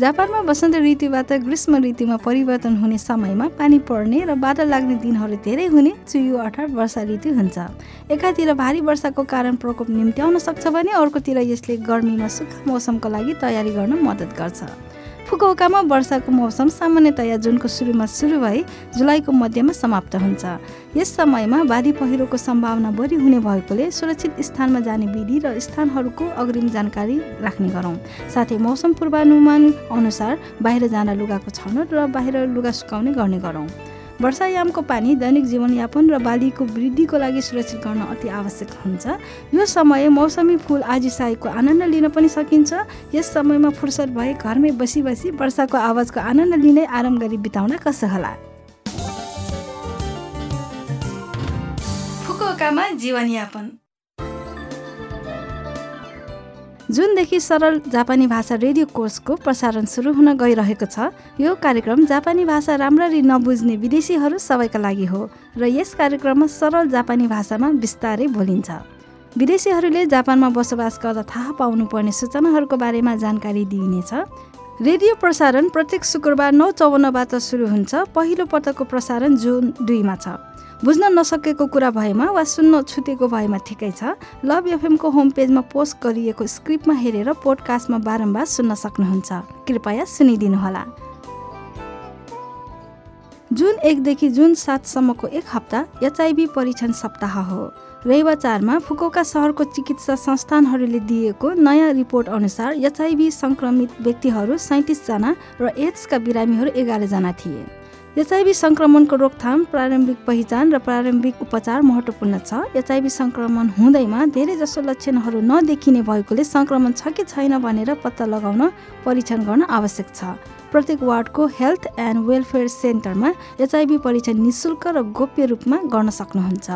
जापानमा वसन्त ऋतुबाट ग्रीष्म ऋतुमा परिवर्तन हुने समयमा पानी पर्ने र बादल लाग्ने दिनहरू धेरै हुने चुयु अर्थात् वर्षा ऋतु हुन्छ। एकातिर भारी वर्षाको कारण प्रकोप निम्त्याउन सक्छ भने अर्कोतिर यसले गर्मीमा सुक्खा मौसमको लागि तयारी गर्न मद्दत गर्छ। फुकुओकामा वर्षाको मौसम सामान्यतया जुनको सुरुमा सुरु भई जुलाईको मध्यमा समाप्त हुन्छ। यस समयमा बाढी पहिरोको सम्भावना बढी हुने भएकोले सुरक्षित स्थानमा जाने विधि र स्थानहरूको अग्रिम जानकारी राख्ने गरौँ। साथै मौसम पूर्वानुमान अनुसार बाहिर जान लुगाको छनौट र बाहिर लुगा सुकाउने गर्ने गरौँ। वर्षायामको पानी दैनिक जीवनयापन र बालीको वृद्धिको लागि सुरक्षित गर्न अति आवश्यक हुन्छ। यो समय मौसमी फुल आजिसाईको आनन्द लिन पनि सकिन्छ। यस समयमा फुर्सद भए घरमै बसी बसी वर्षाको आवाजको आनन्द लिँदै आराम गरी बिताउन कसो होला? फुकुओकामा जीवनयापन। जुनदेखि सरल जापानी भाषा रेडियो कोर्सको प्रसारण सुरु हुन गइरहेको छ यो कार्यक्रम जापानी भाषा राम्ररी नबुझ्ने विदेशीहरू सबैका लागि हो र यस कार्यक्रममा सरल जापानी भाषामा बिस्तारै बोलिन्छ। विदेशीहरूले जापानमा बसोबास गर्दा थाहा पाउनुपर्ने सूचनाहरूको बारेमा जानकारी दिइनेछ। रेडियो प्रसारण प्रत्येक शुक्रबार नौ चौवन्नबाट सुरु हुन्छ। पहिलो पटकको प्रसारण जुन दुईमा छ। बुझ्न नसकेको कुरा भएमा वा सुन्न छुटेको भएमा ठिकै छ। लभ एफएमको होम पेजमा पोस्ट गरिएको स्क्रिप्टमा हेरेर पोडकास्टमा बारम्बार सुन्न सक्नुहुन्छ। कृपया सुनिदिनुहोला। जुन एकदेखि जुन सातसम्मको एक हप्ता एचआइभी परीक्षण सप्ताह हो। रेवा चारमा फुकोका सहरको चिकित्सा संस्थानहरूले दिएको नयाँ रिपोर्ट अनुसार एचआइभी सङ्क्रमित व्यक्तिहरू सैँतिसजना र एड्सका बिरामीहरू एघारजना थिए। एचआइभी सङ्क्रमणको रोकथाम प्रारम्भिक पहिचान र प्रारम्भिक उपचार महत्त्वपूर्ण छ एचआइभी सङ्क्रमण हुँदैमा धेरैजसो लक्षणहरू नदेखिने भएकोले सङ्क्रमण छ कि छैन भनेर पत्ता लगाउन परीक्षण गर्न आवश्यक छ। प्रत्येक वार्डको हेल्थ एन्ड वेलफेयर सेन्टरमा एचआइभी परीक्षण निशुल्क र गोप्य रूपमा गर्न सक्नुहुन्छ।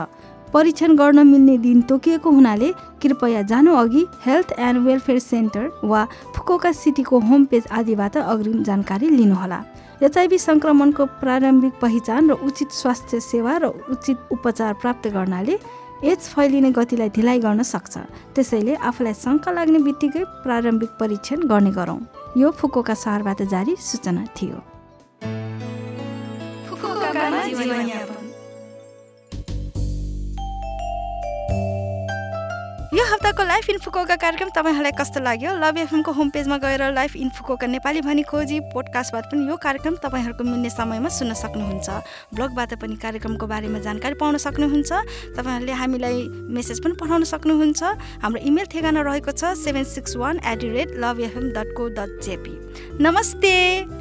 परीक्षण गर्न मिल्ने दिन तोकिएको हुनाले कृपया जानु अघि हेल्थ एन्ड वेलफेयर सेन्टर वा फुकोका सिटीको होम पेज आदिबाट अग्रिम जानकारी लिनुहोला। एचआइभी सङ्क्रमणको प्रारम्भिक पहिचान र उचित स्वास्थ्य सेवा र उचित उपचार प्राप्त गर्नाले एड्स फैलिने गतिलाई ढिलाइ गर्न सक्छ। त्यसैले आफूलाई शङ्का लाग्ने बित्तिकै प्रारम्भिक परीक्षण गर्ने गरौँ। यो फुकोका सहरबाट जारी सूचना थियो। हप्ताको लाइफ इन्फुकोका कार्यक्रम तपाईँहरूलाई कस्तो लाग्यो? लभ एफएमको होम पेजमा गएर लाइफ इन्फुकोका नेपाली भनी खोजी पोडकास्टबाट पनि यो कार्यक्रम तपाईँहरूको मिल्ने समयमा सुन्न सक्नुहुन्छ। ब्लगबाट पनि कार्यक्रमको बारेमा जानकारी पाउन सक्नुहुन्छ। तपाईँहरूले हामीलाई मेसेज पनि पठाउन सक्नुहुन्छ। हाम्रो इमेल ठेगाना रहेको छ seven six one at the rate love FM dot co dot JP नमस्ते!